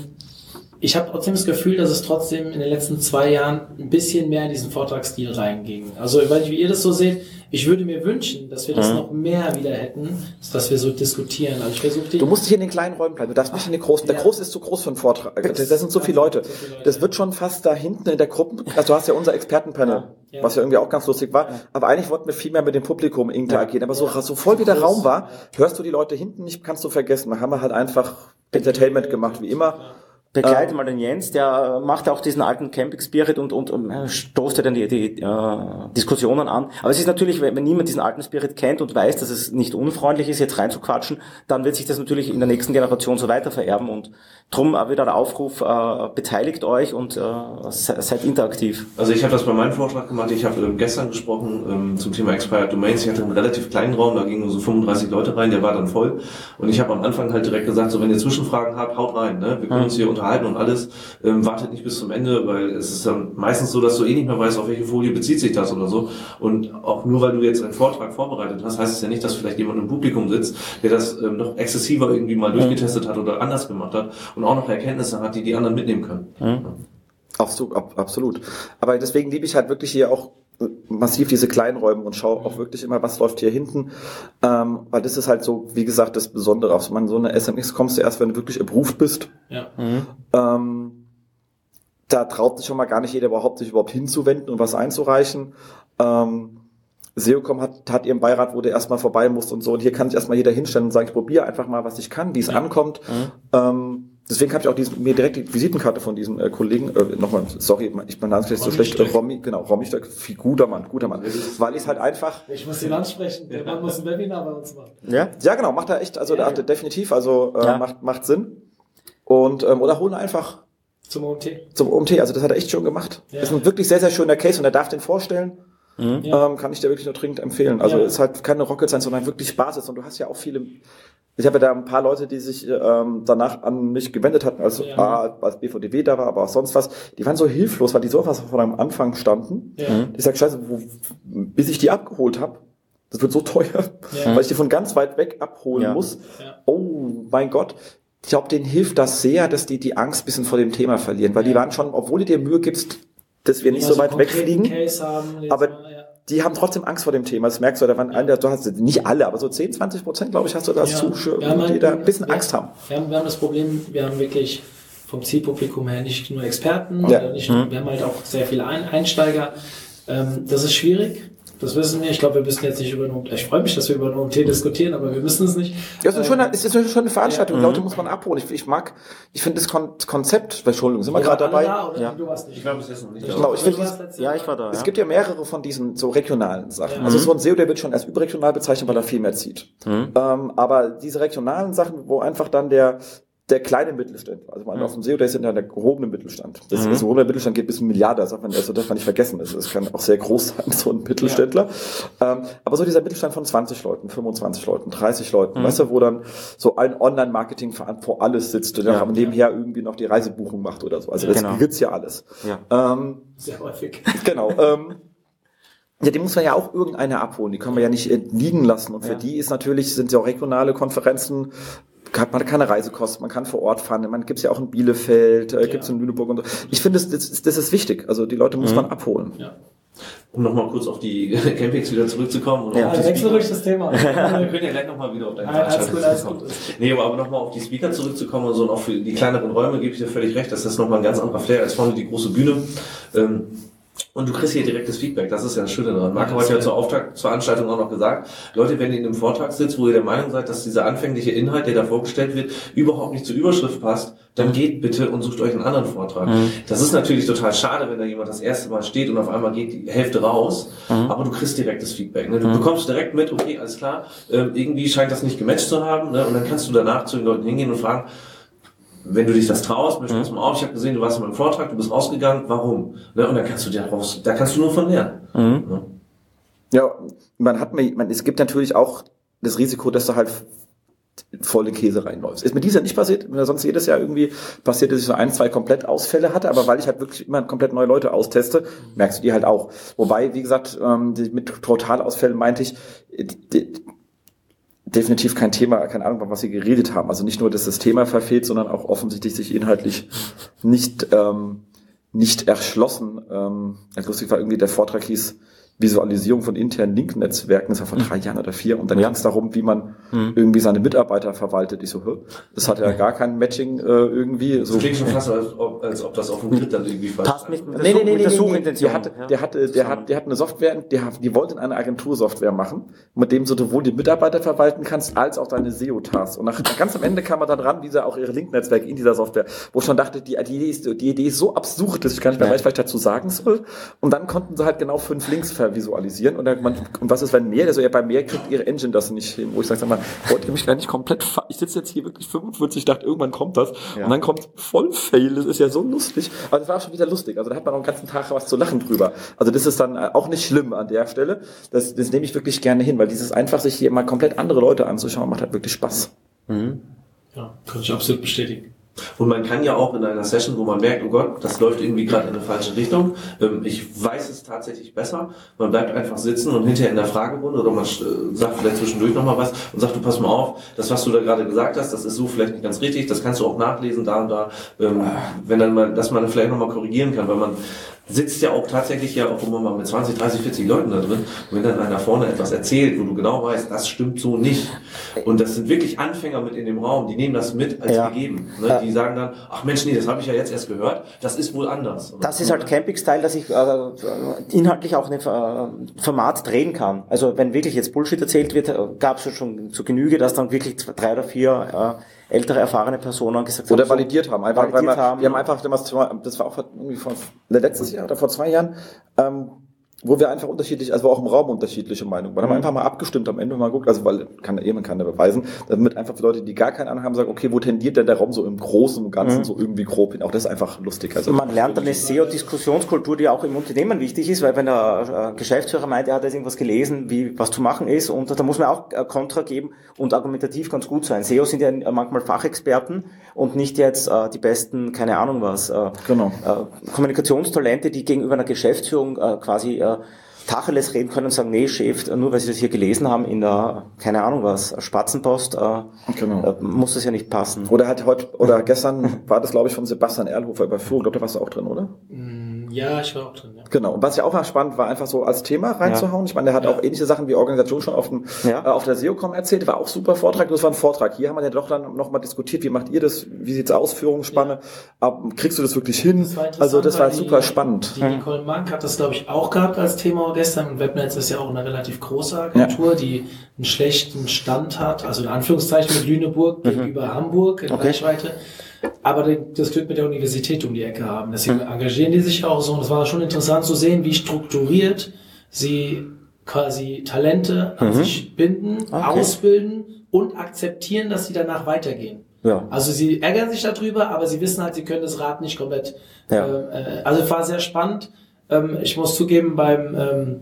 ich habe trotzdem das Gefühl, dass es trotzdem in den letzten zwei Jahren ein bisschen mehr in diesen Vortragsstil reinging. Also ich weiß nicht, wie ihr das so seht. Ich würde mir wünschen, dass wir das noch mehr wieder hätten, dass wir so diskutieren. Also ich versuche. Du musst hier in den kleinen Räumen bleiben, du darfst nicht in den großen. Der Ja. große ist zu groß für einen Vortrag. Da sind so viele Leute. Zu viele Leute. Das wird schon fast da hinten in der Gruppe, also du hast ja unser Expertenpanel, Ja. was ja irgendwie auch ganz lustig war, aber eigentlich wollten wir viel mehr mit dem Publikum interagieren, aber so, Ja. so voll wie der Raum war, ja. hörst du die Leute hinten nicht, kannst du vergessen. Da haben wir halt einfach Entertainment gemacht, wie immer. Begleite Ähm, mal den Jens, der macht auch diesen alten Camping Spirit und, und, und äh, stoßt ja dann die, die äh, Diskussionen an. Aber es ist natürlich, wenn, wenn niemand diesen alten Spirit kennt und weiß, dass es nicht unfreundlich ist, jetzt reinzuquatschen, dann wird sich das natürlich in der nächsten Generation so weiter vererben und drum wieder der Aufruf, äh, beteiligt euch und äh, se- seid interaktiv. Also ich habe das bei meinem Vortrag gemacht. Ich habe ähm, gestern gesprochen ähm, zum Thema Expired Domains. Ich hatte einen relativ kleinen Raum, da gingen nur so 35 Leute rein, der war dann voll. Und ich habe am Anfang halt direkt gesagt, so wenn ihr Zwischenfragen habt, haut rein. Ne? Wir können uns hier unterhalten und alles. Ähm, wartet nicht bis zum Ende, weil es ist dann meistens so, dass du eh nicht mehr weißt, auf welche Folie bezieht sich das oder so. Und auch nur weil du jetzt einen Vortrag vorbereitet hast, heißt es ja nicht, dass vielleicht jemand im Publikum sitzt, der das ähm, noch exzessiver irgendwie mal durchgetestet hat oder anders gemacht hat und auch noch Erkenntnisse hat, die die anderen mitnehmen können. Auch so, ab, absolut. Aber deswegen liebe ich halt wirklich hier auch massiv diese kleinen Räume und schaue auch wirklich immer, was läuft hier hinten. Ähm, weil das ist halt so, wie gesagt, das Besondere. Auf so man- so eine SMX kommst du erst, wenn du wirklich approved bist. ja. Ähm, da traut sich schon mal gar nicht jeder überhaupt, sich überhaupt hinzuwenden und was einzureichen. Ähm, SEOCom hat, hat ihren Beirat, wo du erstmal vorbei musst und so. Und hier kann sich erstmal jeder hinstellen und sagen, ich probiere einfach mal, was ich kann, wie es ankommt. Ähm, deswegen habe ich auch diesen, mir direkt die Visitenkarte von diesem äh, Kollegen, äh, nochmal, sorry, ich mein Name ist vielleicht so schlecht, äh. Romy, genau, Romy Stöck, viel guter Mann, guter Mann. Weil ich es halt einfach, Ich muss ihn ansprechen. Der Mann muss ein Webinar bei uns machen. Ja? ja genau, macht er echt, also Ja. da, definitiv, also äh, Ja. macht, macht Sinn. Und, ähm, oder holen einfach Zum OMT. zum OMT. Also das hat er echt schon gemacht. Ja. Das ist ein wirklich sehr, sehr schöner Case und er darf den vorstellen. Ja. Ähm, kann ich dir wirklich nur dringend empfehlen. Also Ja. ist halt keine Rocket Science, sondern wirklich Basis. Und du hast ja auch viele. Ich habe ja da ein paar Leute, die sich ähm, danach an mich gewendet hatten, als, Ja. A, als BVDW da war, aber auch sonst was. Die waren so hilflos, weil die so was von am Anfang standen. Ja. Ich sag, scheiße, wo, bis ich die abgeholt habe, das wird so teuer, Ja. weil ich die von ganz weit weg abholen Ja. muss. Ja. Oh mein Gott. Ich glaube, denen hilft das sehr, dass die die Angst ein bisschen vor dem Thema verlieren, weil die waren schon, obwohl du dir Mühe gibst, dass wir nicht Immer so weit wegfliegen, haben, aber. Die haben trotzdem Angst vor dem Thema. Das merkst du, da waren eine, du hast nicht alle, aber so 10, 20 Prozent, glaube ich, hast du da Ja. Zuschauer, haben halt- die da ein bisschen wir- Angst haben. Wir haben, wir haben das Problem, wir haben wirklich vom Zielpublikum her nicht nur Experten, Ja. oder nicht, wir haben halt auch sehr viele Ein Einsteiger. Ähm, das ist schwierig. Das wissen wir. Ich glaube, wir müssen jetzt nicht über ein OMT. Ich freue mich, dass wir über ein OMT diskutieren, aber wir müssen es nicht. Ja, es ist eine Ähm, schöne, es ist eine schöne Veranstaltung. Ja. Die Leute muss man abholen. Ich, ich mag, ich finde das Kon Konzept, Entschuldigung, sind wir wir gerade dabei? Da, oder? Ja. Du warst nicht. Ich glaube, es ist noch nicht. Genau, ich warst dies- letztes Ja, ich war da. Es Ja. gibt ja mehrere von diesen so regionalen Sachen. Ja. Also so ein SEO, der wird schon als überregional bezeichnet, weil er viel mehr zieht. Ähm, aber diese regionalen Sachen, wo einfach dann der der kleine Mittelstand. Also man Mhm. auf dem SEO, der ist in der gehobenen Mittelstand. Das, Mhm. das gehobene Mittelstand geht bis ein Milliarde, das darf man, das darf man nicht vergessen. Das, das kann auch sehr groß sein, so ein Mittelständler. Ähm, aber so dieser Mittelstand von 20 Leuten, 25 Leuten, 30 Leuten, Mhm. weißt du, wo dann so ein Online-Marketing vor alles sitzt und dann Ja. nebenher irgendwie noch die Reisebuchung macht oder so. Also das Genau. gibt's ja alles. Ja. Ähm, Sehr häufig. [LAUGHS] Genau. Ähm, ja, die muss man ja auch irgendeine abholen. Die kann man ja nicht liegen lassen. Und für Ja. die ist natürlich, sind ja auch regionale Konferenzen, hat man keine Reisekosten, man kann vor Ort fahren. Man gibt's ja auch in Bielefeld, äh, gibt's in Lüneburg und so. Ich finde, das, das, ist- das ist wichtig. Also die Leute muss man abholen. Ja. Um nochmal kurz auf die [LAUGHS] Campings wieder zurückzukommen. Und Ja. auf die wechsel ruhig das Thema. [LAUGHS] Wir können ja gleich nochmal wieder auf deine Veranstaltung alles zurückkommen. gut. Nee, aber nochmal auf die Speaker zurückzukommen und so und auch für die kleineren Räume gebe ich dir völlig recht, das ist nochmal ein ganz anderer Flair als vorne die große Bühne. Ähm, und du kriegst hier direktes Feedback, das ist ja das Schöne daran. Marco Ja, hat ja zur Auftaktveranstaltung auch noch gesagt, Leute, wenn ihr in einem Vortrag sitzt, wo ihr der Meinung seid, dass dieser anfängliche Inhalt, der da vorgestellt wird, überhaupt nicht zur Überschrift passt, dann geht bitte und sucht euch einen anderen Vortrag. Das ist natürlich total schade, wenn da jemand das erste Mal steht und auf einmal geht die Hälfte raus, aber du kriegst direktes Feedback. Ne? Du bekommst direkt mit, okay, alles klar, ähm, irgendwie scheint das nicht gematcht zu haben ne? und dann kannst du danach zu den Leuten hingehen und fragen, wenn du dich das traust, misch das mal auf, ich habe gesehen, du warst in meinem Vortrag, du bist rausgegangen, warum? Ne? Und dann kannst du dir daraus, da kannst du nur von lernen. Ne? Ja, man hat mir, man, es gibt natürlich auch das Risiko, dass du halt voll in Käse reinläufst. Ist mir dieser nicht passiert, wenn er sonst jedes Jahr irgendwie passiert, dass ich so ein, zwei Komplettausfälle hatte, aber weil ich halt wirklich immer komplett neue Leute austeste, merkst du die halt auch. Wobei, wie gesagt, ähm, mit Totalausfällen meinte ich, definitiv kein Thema, keine Ahnung, was sie geredet haben. Also nicht nur, dass das Thema verfehlt, sondern auch offensichtlich sich inhaltlich nicht, ähm, nicht erschlossen. Ähm, lustig war irgendwie, der Vortrag hieß Visualisierung von internen Link-Netzwerken, das war vor drei Jahren oder vier, und dann Ja. ging es darum, wie man irgendwie seine Mitarbeiter verwaltet. Ich so, hä? das hat ja gar kein Matching äh, irgendwie. So. Das klingt schon fast, als ob, als ob das auf dem Grid dann irgendwie falsch Passt nicht mit der, Nee, Such, nee, nee, mit der Suchintention. Der hatte, der hatte, der hat, der hat eine Software, die, die wollten eine Agentursoftware machen, mit dem du sowohl die Mitarbeiter verwalten kannst, als auch deine SEO-Tasks. Und nach, ganz am Ende kam man dann ran, wie sie auch ihre Link-Netzwerke in dieser Software, wo ich schon dachte, die, die, Idee ist, die Idee ist so absurd, dass ich gar nicht mehr Ja. weiß, was ich dazu sagen soll. Und dann konnten sie halt genau fünf Links vervisualisieren. Und, dann, man, und was ist, wenn mehr? Also ja, bei mehr kriegt ihre Engine das nicht hin, wo ich sage, sag mal, wollt ihr mich gar nicht komplett, ich sitze jetzt hier wirklich 45, dachte, irgendwann kommt das. Ja. Und dann kommt voll Fail, das ist ja so lustig. Aber das war auch schon wieder lustig. Also da hat man auch den ganzen Tag was zu lachen drüber. Also das ist dann äh, auch nicht schlimm an der Stelle. Das, das nehme ich wirklich gerne hin, weil dieses einfach sich hier mal komplett andere Leute anzuschauen, macht halt wirklich Spaß. Ja, kann ich absolut bestätigen. Und man kann ja auch in einer Session, wo man merkt, oh Gott, das läuft irgendwie gerade in eine falsche Richtung. Ähm, ich weiß es tatsächlich besser. Man bleibt einfach sitzen und hinterher in der Fragerunde oder man äh, sagt vielleicht zwischendurch nochmal was und sagt, du pass mal auf, das, was du da gerade gesagt hast, das ist so vielleicht nicht ganz richtig, das kannst du auch nachlesen, da und da. Ähm, wenn dann mal, dass man vielleicht nochmal korrigieren kann, weil man sitzt ja auch tatsächlich ja auch immer mal mit 20, 30, 40 Leuten da drin. Und wenn dann einer vorne etwas erzählt, wo du genau weißt, das stimmt so nicht. Und das sind wirklich Anfänger mit in dem Raum, die nehmen das mit als Ja. gegeben. Ne? Ja. Die sagen dann, ach Mensch, nee, das habe ich ja jetzt erst gehört, das ist wohl anders. Das ist halt Camping-Style, dass ich äh, inhaltlich auch ein äh, Format drehen kann. Also wenn wirklich jetzt Bullshit erzählt wird, gab es ja schon zu Genüge, dass dann wirklich drei oder vier äh, ältere, erfahrene Personen gesagt Oder haben, validiert haben. Einfach, validiert weil wir, haben. wir haben einfach damals, das war auch irgendwie vor letztes Jahr oder vor zwei Jahren, ähm, wo wir einfach unterschiedlich, also auch im Raum unterschiedliche Meinungen waren. Haben wir Mhm. einfach mal abgestimmt am Ende mal geguckt, also weil kann eh man kann ja beweisen, damit einfach für Leute, die gar keine Ahnung haben, sagen, okay, wo tendiert denn der Raum so im Großen und Ganzen so irgendwie grob hin? Auch das ist einfach lustig. Also Mhm. Man lernt dann eine SEO-Diskussionskultur, die auch im Unternehmen wichtig ist, weil wenn der äh, Geschäftsführer meint, er hat jetzt irgendwas gelesen, wie was zu machen ist, und da muss man auch äh, Kontra geben und argumentativ ganz gut sein. SEO sind ja manchmal Fachexperten und nicht jetzt äh, die besten, keine Ahnung was, äh, Genau. äh, Kommunikationstalente, die gegenüber einer Geschäftsführung äh, quasi äh, Tacheles reden können und sagen, nee, Chef, nur weil Sie das hier gelesen haben in der, keine Ahnung was, Spatzenpost, äh, Genau. äh, muss das ja nicht passen. Oder halt heute, oder gestern war das, glaube ich, von Sebastian Erlhofer Überführung. Ich glaube, da warst du auch drin, oder? Ja, ich war auch drin, ja. Genau. Und was ja auch mal spannend war, einfach so als Thema reinzuhauen. Ich meine, der hat auch ähnliche Sachen wie Organisation schon auf, dem, Ja. äh, auf der SEOCom erzählt. War auch super Vortrag. Das war ein Vortrag. Hier haben wir ja doch dann nochmal diskutiert. Wie macht ihr das? Wie sieht's aus? Führungsspanne? Ab, kriegst du das wirklich hin? Das also, das war die- super spannend. Die Nicole Mank hat das, glaube ich, auch gehabt als Thema gestern. Webnetz ist ja auch eine relativ große Agentur, die einen schlechten Stand hat, also in Anführungszeichen mit Lüneburg gegenüber Hamburg in Okay. Reichweite. Aber das Glück mit der Universität um die Ecke haben. Deswegen engagieren die sich auch so. Und es war schon interessant zu sehen, wie strukturiert sie quasi Talente an sich binden, Okay. ausbilden und akzeptieren, dass sie danach weitergehen. Ja. Also sie ärgern sich darüber, aber sie wissen halt, sie können das Rad nicht komplett. Ja. Äh, also es war sehr spannend. Ähm, ich muss zugeben, beim ähm,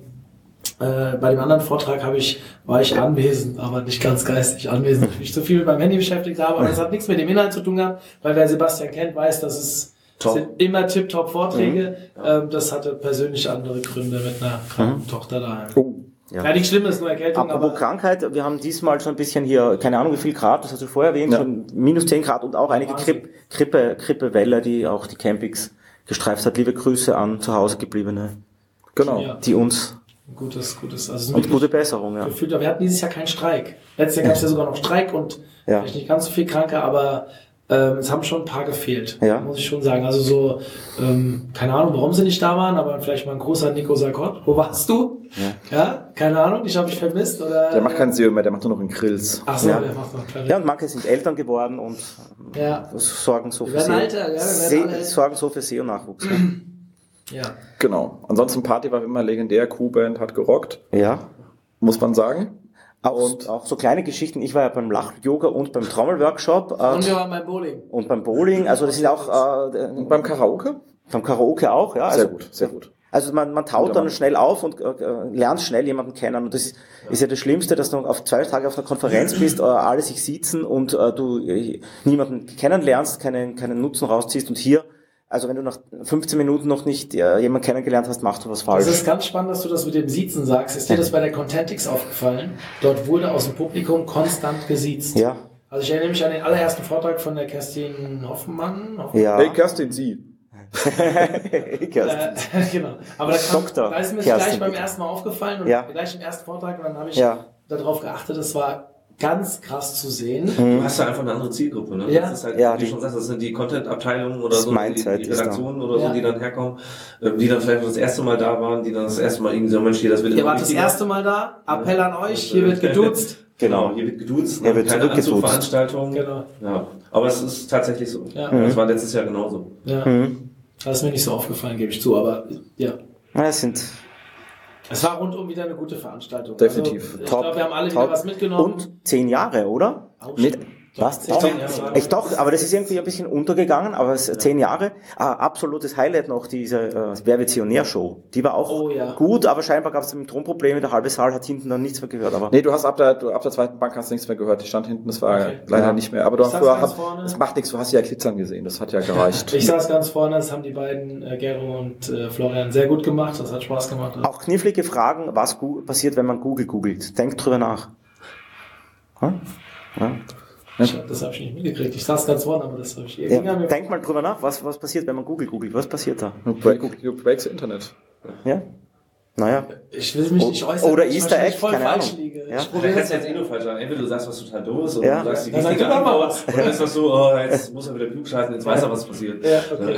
äh, bei dem anderen Vortrag habe ich war ich anwesend, aber nicht ganz geistig anwesend. Ich mich zu viel mit meinem Handy beschäftigt habe, aber das hat nichts mit dem Inhalt zu tun gehabt, weil wer Sebastian kennt, weiß, dass es Top. sind immer tip-top Vorträge. Mhm. Ähm, das hatte persönlich andere Gründe mit einer kranken Tochter daheim. Oh, ja. Ja, nichts Schlimmes, nur Erkältung, Apropos aber Krankheit, wir haben diesmal schon ein bisschen hier, keine Ahnung wie viel Grad, das hast du vorher erwähnt, Ja. schon minus 10 Grad und auch einige Wahnsinn. Grippe, Grippe, Grippewelle, die auch die Campings gestreift hat. Liebe Grüße an zu Hause gebliebene, Genau. Ja. die uns gutes, gutes. Also und gute Besserung, ja. gefühlt, aber wir hatten dieses Jahr keinen Streik. Letztes Jahr gab es ja sogar noch Streik und Ja. vielleicht nicht ganz so viel Kranke, aber ähm, es haben schon ein paar gefehlt, Ja. muss ich schon sagen. Also so, ähm, keine Ahnung, warum sie nicht da waren, aber vielleicht mal ein großer Nico Sarkot. Wo warst du? Ja, keine Ahnung, ich habe mich vermisst oder. Der macht keinen SEO mehr, der macht nur noch einen Grills. Ach so, Ja. der macht noch kleine. Ja, und manche sind Eltern geworden und Ja, sorgen so für SEO. alter, ja, sorgen so für SEO-Nachwuchs. [CLEARS THROAT] ja. Genau. Ansonsten Party war immer legendär, Q-Band hat gerockt, ja. muss man sagen. Auch, auch so kleine Geschichten. Ich war ja beim Lach-Yoga und beim Trommelworkshop äh, Und wir waren beim Bowling. und beim Bowling. Also das ist auch äh, Und beim Karaoke? beim Karaoke auch. Ja, Sehr also, gut, sehr gut. Also man, man taut dann schnell auf und äh, äh, lernt schnell jemanden kennen. Und das ist, ist ja das Schlimmste, dass du auf zwei Tage auf einer Konferenz bist, äh, alle sich sitzen und äh, du äh, niemanden kennenlernst, keinen, keinen Nutzen rausziehst. Und hier, also wenn du nach 15 Minuten noch nicht äh, jemanden kennengelernt hast, machst du was falsch. Das ist ganz spannend, dass du das mit dem Siezen sagst. Ist dir das bei der Contentix aufgefallen? Dort wurde aus dem Publikum konstant gesiezt. ja, Also ich erinnere mich an den allerersten Vortrag von der Kerstin Hoffmann. Hoffmann. ja. Hey, Kerstin, Sie. [LAUGHS] Kerstin. Äh, [LAUGHS] genau. Aber da, kam, Doktor da ist mir das Kerstin, gleich beim ersten Mal aufgefallen und Ja. gleich im ersten Vortrag und dann habe ich Ja. darauf geachtet, es war ganz krass zu sehen. Du hast ja einfach eine andere Zielgruppe, ne? Ja. Das ist halt, Ja, wie du schon sagst, das sind die Content-Abteilungen oder Das so, Mindset die, die. Redaktionen oder Ja. so, die dann herkommen, ähm, die dann vielleicht das erste Mal da waren, die dann das erste Mal irgendwie so, Mensch, hier, das wird Ihr wart das erste Mal da. Appell an euch, hier wird geduzt. [LAUGHS] Genau, hier wird geduzt, Hier wird keine. Anzugveranstaltung. Genau. Ja, aber es ist tatsächlich so. Ja. Das war letztes Jahr genauso. Ja. Mhm. Das ist mir nicht so aufgefallen, gebe ich zu, aber ja. Ja, Es sind Es war rundum wieder eine gute Veranstaltung. Definitiv. Also, ich top. glaube, wir haben alle top. wieder was mitgenommen. Und zehn Jahre, oder? Auch Mit. Was? Jahre. echt doch, aber das ist irgendwie ein bisschen untergegangen, aber es zehn Jahre. Ah, absolutes Highlight noch, diese äh, Wer wird Show. Die war auch Oh ja. gut, aber scheinbar gab es Tonprobleme, der halbe Saal hat hinten dann nichts mehr gehört. Aber Nee, du hast ab der, du, ab der zweiten Bank hast nichts mehr gehört. Die stand hinten, das war Okay. leider Ja. nicht mehr. Aber du Ich hast, saß du ganz hast, vorne. das macht nichts, du hast ja Glitzern gesehen, das hat ja gereicht. [LAUGHS] Ich saß ganz vorne, das haben die beiden, äh, Gero und äh, Florian, sehr gut gemacht. Das hat Spaß gemacht. auch knifflige Fragen, was passiert, wenn man Google googelt. Denkt drüber nach. Hm? Ja. Ich, das habe ich nicht mitgekriegt. Ich saß ganz vorne, aber das habe ich Ja, irgendwie an mir- denkt mal drüber nach, was, was passiert, wenn man Google googelt. Was passiert da? Du break, du breaks Internet. Ja? Naja. Ich will mich nicht äußern. Oder Easter Egg, voll keine falsch Ahnung. liege. Ja. Ich probiere jetzt eh nur falsch sagen. Entweder du sagst was total dummes oder Ja. du sagst die sag richtige mal Antwort. was. Oder ist das so, oh, jetzt muss er wieder klug scheißen, jetzt weiß er, was passiert. Ja, okay.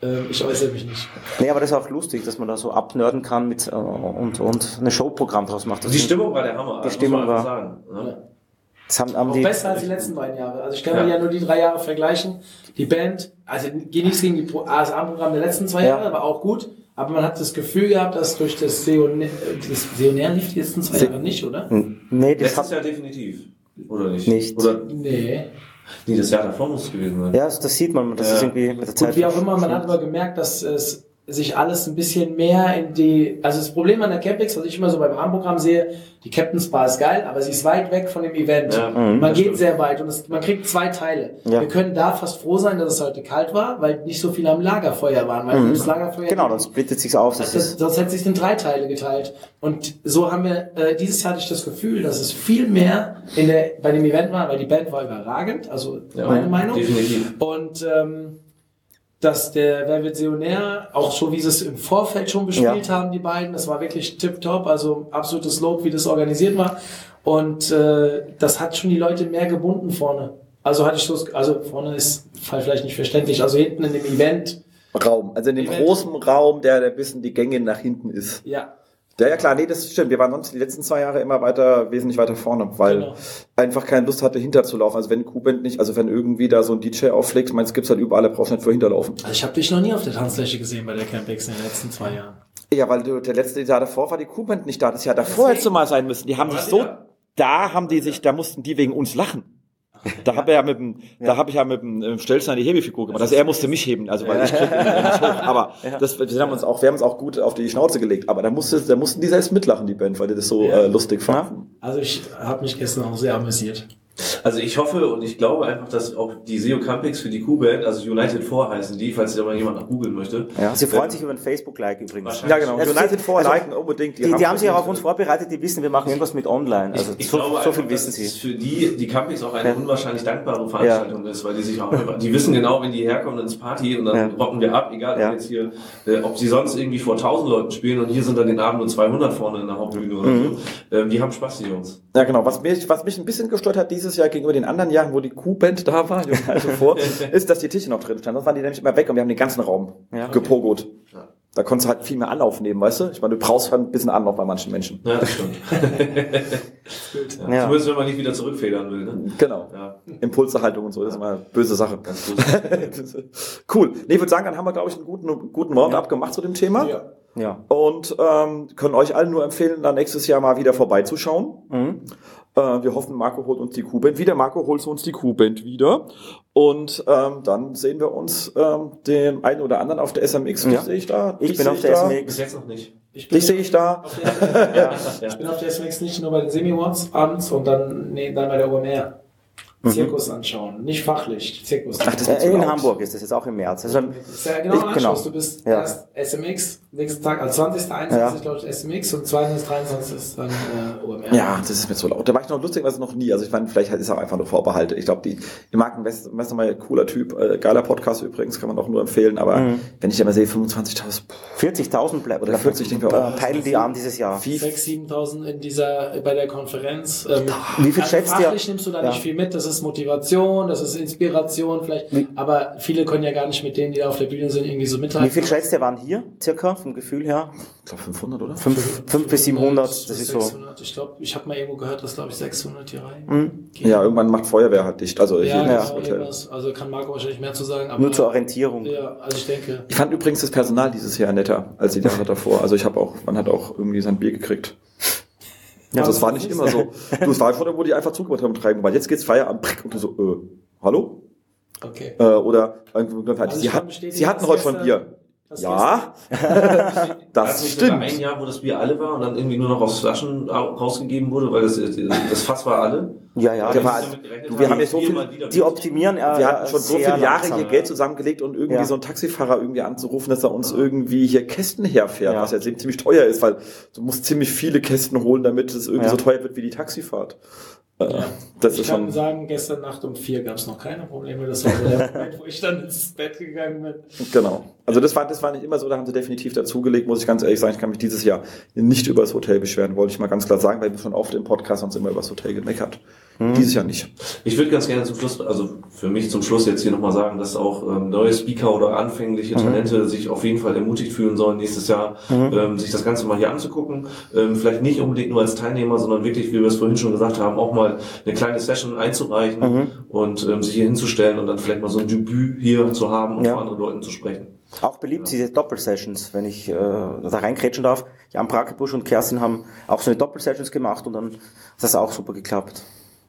ähm, ich äußere mich nicht. Nee, aber das ist auch lustig, dass man da so abnörden kann mit, äh, und, und eine Showprogramm draus macht. Das Die Stimmung war der Hammer. Die muss Stimmung man einfach war- Sagen, ne? Das haben, haben Auch die, besser als die letzten beiden Jahre. Also ich kann Ja. mir ja nur die drei Jahre vergleichen. Die Band, also geht nichts gegen die Pro- ASA-Programm der letzten zwei Ja. Jahre, war auch gut. Aber man hat das Gefühl gehabt, dass durch das Seonär, das Seonär lief die letzten zwei Se- Jahre nicht, oder? nee, das Letztes Jahr definitiv. Oder nicht? Nicht. Oder, Nee. nee, das Jahr davor muss es gewesen sein. ja, das, das sieht man, das Ja. ist irgendwie mit der Zeit. Und wie auch immer, man hat aber gemerkt, dass es sich alles ein bisschen mehr in die, also das Problem an der Campix, was ich immer so beim Rahmenprogramm sehe, die Captain's Bar ist geil, aber sie ist weit weg von dem Event. Ja, Mhm. man das geht stimmt. sehr weit und es, man kriegt zwei Teile. Ja. Wir können da fast froh sein, dass es heute kalt war, weil nicht so viele am Lagerfeuer waren, weil das Lagerfeuer Genau, dann splittet sich's auf. Das das, ist, sonst hätte sich in drei Teile geteilt. Und so haben wir, äh, dieses Jahr hatte ich das Gefühl, dass es viel mehr in der, bei dem Event war, weil die Band war überragend, also Ja, meine Meinung. Definitiv. Und ähm, dass der Wer wird Seonär, auch so wie sie es im Vorfeld schon gespielt haben, die beiden, das war wirklich tipptopp, also absolutes Lob, wie das organisiert war. Und äh, das hat schon die Leute mehr gebunden vorne. Also hatte ich so, also vorne ist vielleicht nicht verständlich, also hinten in dem Event, Raum. Also in dem Event. großen Raum, der der bisschen die Gänge nach hinten ist. ja, Ja, ja klar, nee, das stimmt. Wir waren sonst die letzten zwei Jahre immer weiter, wesentlich weiter vorne, weil Genau. einfach keine Lust hatte, hinterzulaufen. Also wenn Q-Band nicht, also wenn irgendwie da so ein DJ auflegt, meinst gibt's halt überall, da brauchst du nicht vor hinterlaufen. also ich habe dich noch nie auf der Tanzfläche gesehen bei der Campix in den letzten zwei Jahren. Ja, weil du, der letzte Jahr davor war die Q-Band nicht da. Das Jahr davor hättest du mal sein müssen. Die haben sich so, Ja. da haben die sich, da mussten die wegen uns lachen. Da habe ja mit dem, da habe ich ja mit dem äh, Stelzner die Hebefigur gemacht. Also er musste mich heben, also weil ich krieg ihn ja nicht hoch. Aber [LAUGHS] das, wir haben uns auch, wir haben uns auch gut auf die Schnauze gelegt. Aber da musste, da mussten die selbst mitlachen, die Band, weil die das so äh, lustig fanden. Also ich habe mich gestern auch sehr amüsiert. Also ich hoffe und ich glaube einfach, dass auch die SEO Campings für die Q-Band, also United 4 heißen die, falls da mal jemand nach googeln möchte. Ja, sie freuen Ähm, sich über ein Facebook-Like übrigens. Wahrscheinlich. Ja, genau. Also United sie- 4 also liken unbedingt. Die, die haben sich auch auf uns vorbereitet. die wissen, wir machen irgendwas mit online. Also ich so, glaube so einfach, viel wissen dass sie. für die, die Campings auch eine Ja. unwahrscheinlich dankbare Veranstaltung ist, weil die sich auch, einfach- die wissen genau, wenn die herkommen ins Party und dann Ja. rocken wir ab, egal Ja. ob jetzt hier, äh, ob sie sonst irgendwie vor 1000 Leuten spielen und hier sind dann den Abend nur 200 vorne in der Hauptbühne oder Mhm. so. Ähm, die haben Spaß, die Jungs. Ja, genau. Was mich, was mich ein bisschen gestört hat dieses Jahr gegenüber den anderen Jahren, wo die Q-Band da war, [LAUGHS] also vor, ist, dass die Tische noch drin standen. Das waren die nämlich immer weg und wir haben den ganzen Raum Ja. gepogot. Ja. Da konntest du halt viel mehr Anlauf nehmen, weißt du? Ich meine, du brauchst halt ein bisschen Anlauf bei manchen Menschen. Ja, das stimmt. [LAUGHS] ja. Ja. Zumindest wenn man nicht wieder zurückfedern will. Ne? Genau. Ja, Impulserhaltung und so, das ist immer eine böse Sache. ganz [LAUGHS] cool. Nee, ich würde sagen, dann haben wir, glaube ich, einen guten, guten Roundup gemacht zu dem Thema. Ja. Ja. Und ähm, können euch allen nur empfehlen, dann nächstes Jahr mal wieder vorbeizuschauen. Mhm. Äh, wir hoffen, Marco holt uns die Q-Band wieder. Marco holt uns die Q-Band wieder. Und ähm, dann sehen wir uns ähm, dem einen oder anderen auf der SMX. Ja. sehe ich da. Ich dich bin auf der da. Bis SMX. jetzt noch nicht. Ich bin Dich sehe ich da. auf der, Ja. ich bin auf der SMX nicht nur bei den Semi-Awards abends und dann, nee, dann bei der OMR. Zirkus anschauen. Nicht fachlich, Zirkus. Ach, das in laut. Hamburg ist das jetzt auch im März. Also, Das ist ja genau Ich- genau. Du bist Ja. erst SMX, nächsten Tag, also 20. 21. Ja. glaube ich SMX und 22. 23. ist dann äh, OMR. Ja, das ist mir zu laut. Da war ich noch lustigerweise noch nie. Also ich meine, vielleicht ist er auch einfach nur Vorbehalte. Ich glaube, die, die Marken West, West mal cooler Typ, äh, geiler Podcast übrigens, kann man auch nur empfehlen. Aber Mhm. wenn ich immer sehe, 25.000, pff, 40.000 bleibt. Oder 40, denke ich, oh, äh, teilen die an dieses Jahr. wie 6.000, 7.000 in dieser, bei der Konferenz. Ähm, Wie viel also schätzt ihr? Fachlich nimmst du da Ja. nicht viel mit. Das ist Motivation, das ist Inspiration vielleicht. Wie- Aber viele können ja gar nicht mit denen, die da auf der Bühne sind, irgendwie so mithalten. Wie viel schätzt ihr waren hier, circa, vom Gefühl her? ich glaube 500, oder? 5, fünf bis 700, das ist so. 600. Ich glaube, ich habe mal irgendwo gehört, dass, glaube ich, 600 hier rein. Mhm. Ja, irgendwann macht Feuerwehr halt dicht. Also Ja, hier ja, das Hotel. Also kann Marco wahrscheinlich mehr zu sagen. Aber Nur zur Orientierung. Ja, also ich denke. Ich fand übrigens das Personal dieses Jahr netter als die Jahre davor. Also ich habe auch, man hat auch irgendwie sein Bier gekriegt. Ja, das war nicht immer so. Du, es war schon, wo die einfach zugemacht haben, treiben, weil jetzt geht's Feierabend prick, und du so, äh, hallo? Okay. Äh, oder irgendwo, Also sie, ich kann hat, sie hatten heute schon Bier. Dass Ja, [LAUGHS] [LAUGHS] das stimmt. ein Jahr, wo das Bier alle war und dann irgendwie nur noch aus Flaschen au- rausgegeben wurde, weil das, das Fass war alle. Ja, ja. Der das- war- gerechnet du, wir haben ja so viel- die optimieren äh, Wir hatten schon so viele Jahre langsam. hier Geld zusammengelegt und irgendwie Ja. so einen Taxifahrer irgendwie anzurufen, dass er uns irgendwie hier Kästen herfährt, Ja. was ja ziemlich teuer ist, weil du musst ziemlich viele Kästen holen, damit es irgendwie Ja. so teuer wird wie die Taxifahrt. Ja. Das ich kann sagen, gestern Nacht um vier gab es noch keine Probleme. Das war so der Moment, wo ich dann ins Bett gegangen bin. genau. Also das war, das war nicht immer so, da haben sie definitiv dazugelegt, muss ich ganz ehrlich sagen. Ich kann mich dieses Jahr nicht über das Hotel beschweren, wollte ich mal ganz klar sagen, weil wir schon oft im Podcast uns immer über das Hotel gemeckert. Mhm. Dieses Jahr nicht. Ich würde ganz gerne zum Schluss, also für mich zum Schluss jetzt hier nochmal sagen, dass auch ähm, neue Speaker oder anfängliche Talente sich auf jeden Fall ermutigt fühlen sollen, nächstes Jahr ähm, sich das Ganze mal hier anzugucken. Ähm, vielleicht nicht unbedingt nur als Teilnehmer, sondern wirklich, wie wir es vorhin schon gesagt haben, auch mal eine kleine Session einzureichen und ähm, sich hier hinzustellen und dann vielleicht mal so ein Debüt hier zu haben und Ja. vor anderen Leuten zu sprechen. Auch beliebt diese Doppelsessions, wenn ich äh, da reinkrätschen darf. Jan Brakebusch und Kerstin haben auch so eine Doppelsessions gemacht und dann hat das auch super geklappt.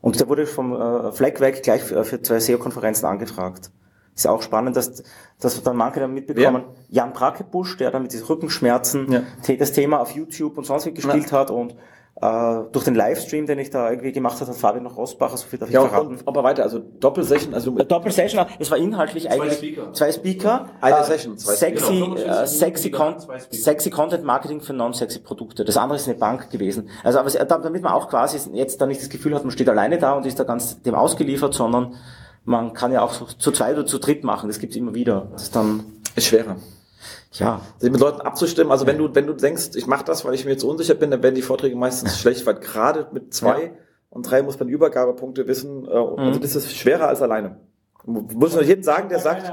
Und der wurde vom äh, Fleck weg gleich für, für zwei SEO-Konferenzen angefragt. Ist auch spannend, dass, dass dann manche dann mitbekommen, Jan Brakebusch, der dann mit diesen Rückenschmerzen Ja. das Thema auf YouTube und sonst wie gespielt hat und äh, durch den Livestream, den ich da irgendwie gemacht habe, hat Fabian noch Rosbacher, so viel darf ich Ja, verraten. und, aber weiter, also Doppelsession, also Äh, Doppelsession, es war inhaltlich eigentlich Speaker. zwei Speaker, Eine äh, Session, zwei sexy. Genau, 45 äh, sexy, Con zwei sexy Content Marketing für non-sexy Produkte. Das andere ist eine Bank gewesen. Also aber es- damit man auch quasi jetzt da nicht das Gefühl hat, man steht alleine da und ist da ganz dem ausgeliefert, sondern man kann ja auch so zu zweit oder zu dritt machen. Das gibt's immer wieder. Das ist dann ist schwerer. Ja sich mit Leuten abzustimmen. Also wenn du, wenn du denkst, ich mache das, weil ich mir jetzt unsicher bin, dann werden die Vorträge meistens schlecht, weil gerade mit zwei Ja. und drei muss man Übergabepunkte wissen. Äh, Mhm. Also das ist schwerer als alleine. Muss man jedem sagen, der sagt,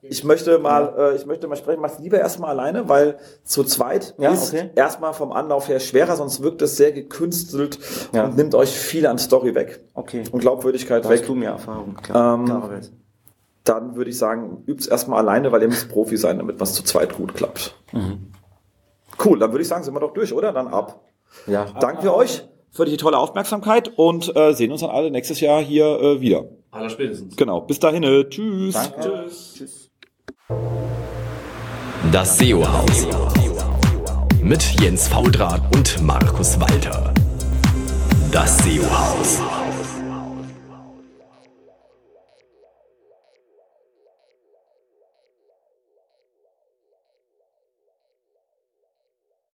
ich möchte mal, äh, ich möchte mal sprechen, mach's lieber erstmal alleine, weil zu zweit Ja, ist okay. erstmal vom Anlauf her schwerer, sonst wirkt es sehr gekünstelt Ja. und nimmt euch viel an Story weg okay. und Glaubwürdigkeit Da weg. hast du mehr Erfahrung. Klar, Ähm, klarerweise dann würde ich sagen, übt es erstmal alleine, weil ihr müsst Profi sein, damit was zu zweit gut klappt. Mhm. Cool, dann würde ich sagen, sind wir doch durch, oder? Dann ab. Ja. Danken wir euch für die tolle Aufmerksamkeit und äh, sehen uns dann alle nächstes Jahr hier äh, wieder. Aller spätestens. Genau. Bis dahin. Äh, tschüss. Danke. Tschüss. Das SEO-Haus. Mit Jens Faudrat und Markus Walter. Das SEO-Haus.